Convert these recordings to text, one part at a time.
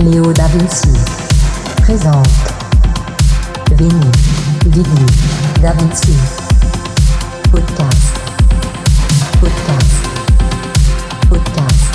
Léo Da Vinci présente. Vini Vidi Da Vinci Podcast. Podcast. Podcast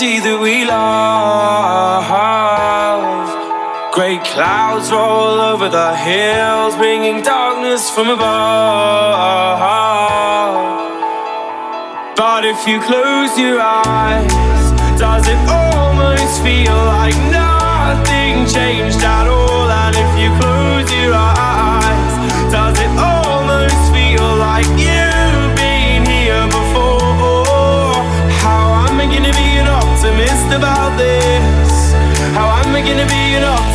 city that we love. Great clouds roll over the hills, bringing darkness from above. But if you close your eyes, does it almost feel like nothing changed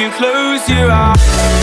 you close your eyes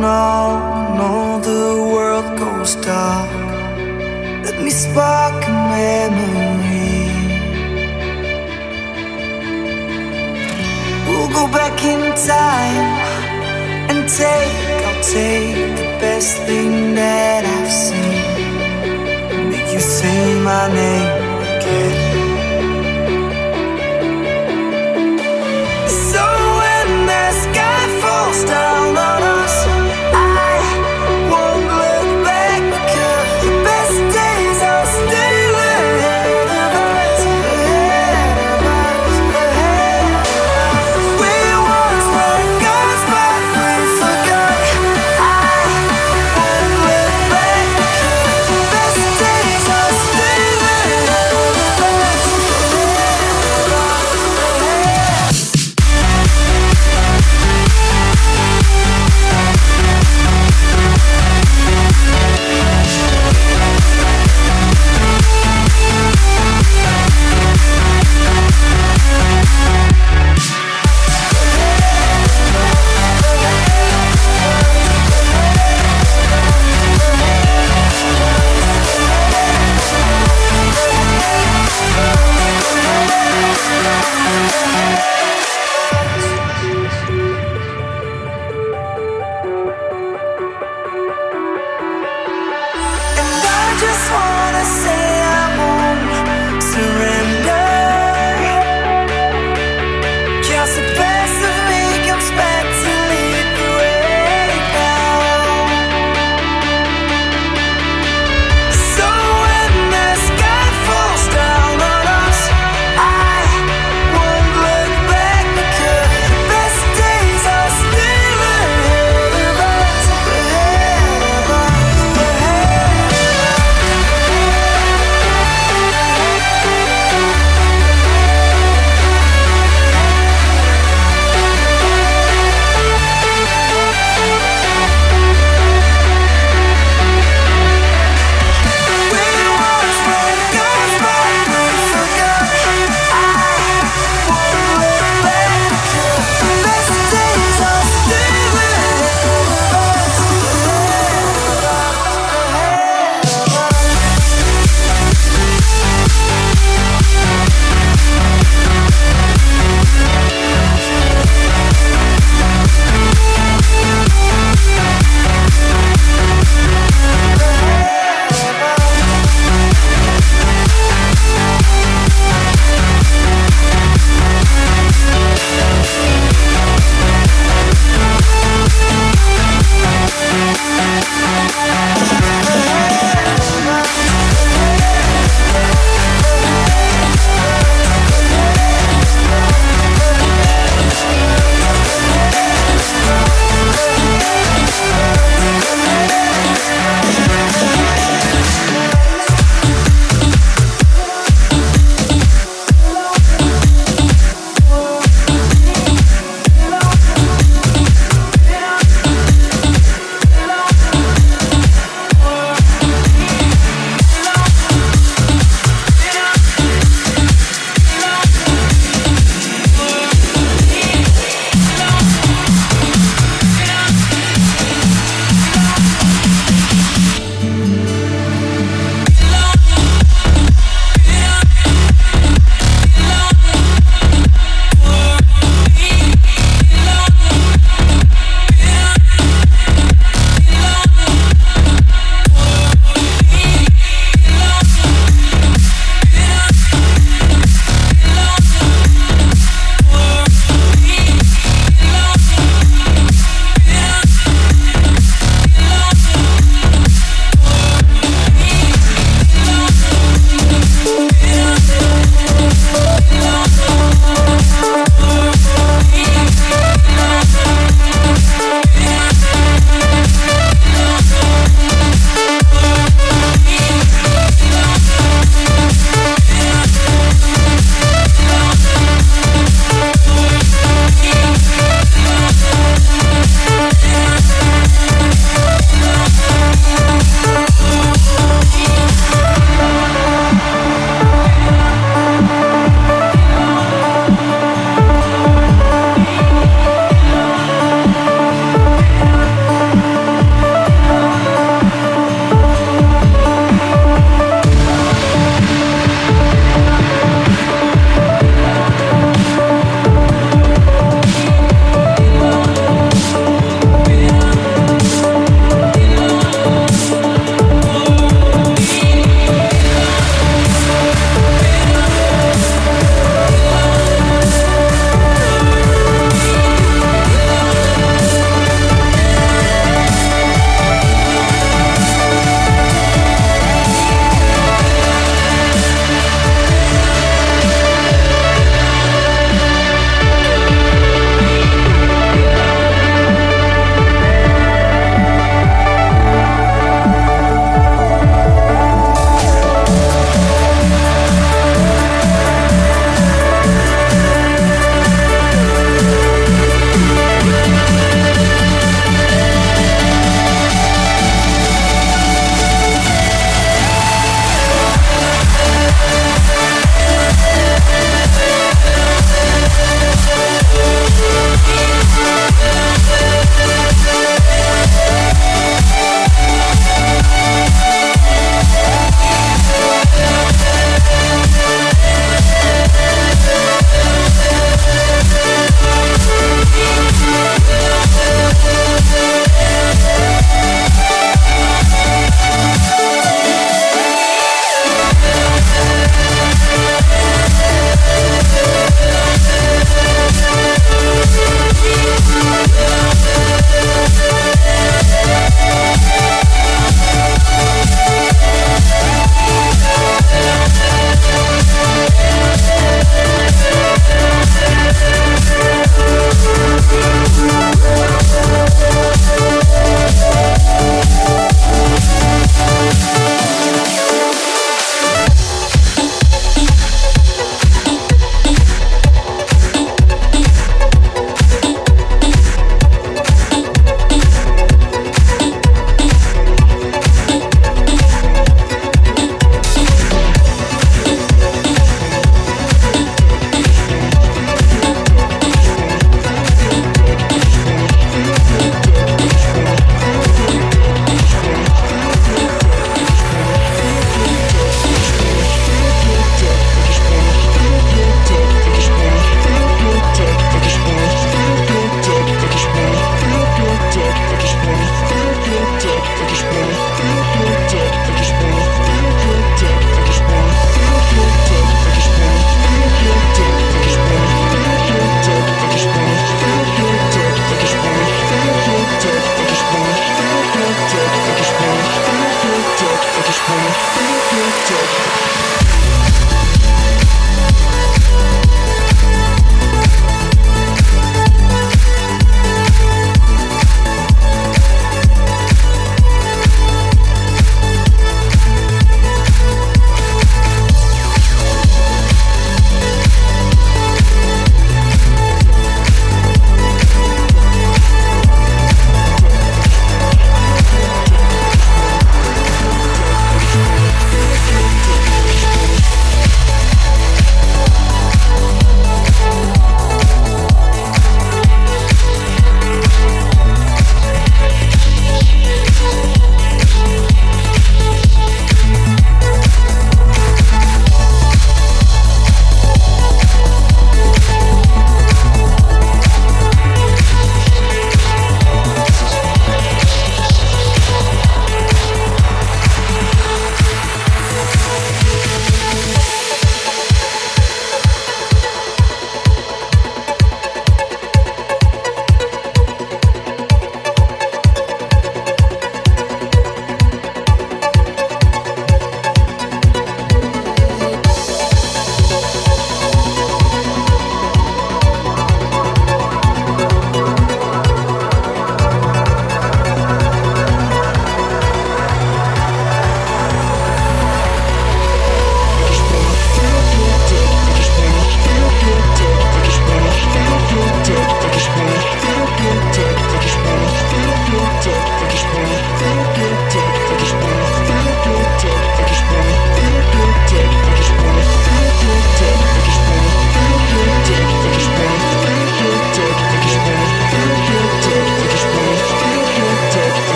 now, on, all the world goes dark. Let me spark a memory. We'll go back in time and take, I'll take the best thing that I've seen. Make you say my name again.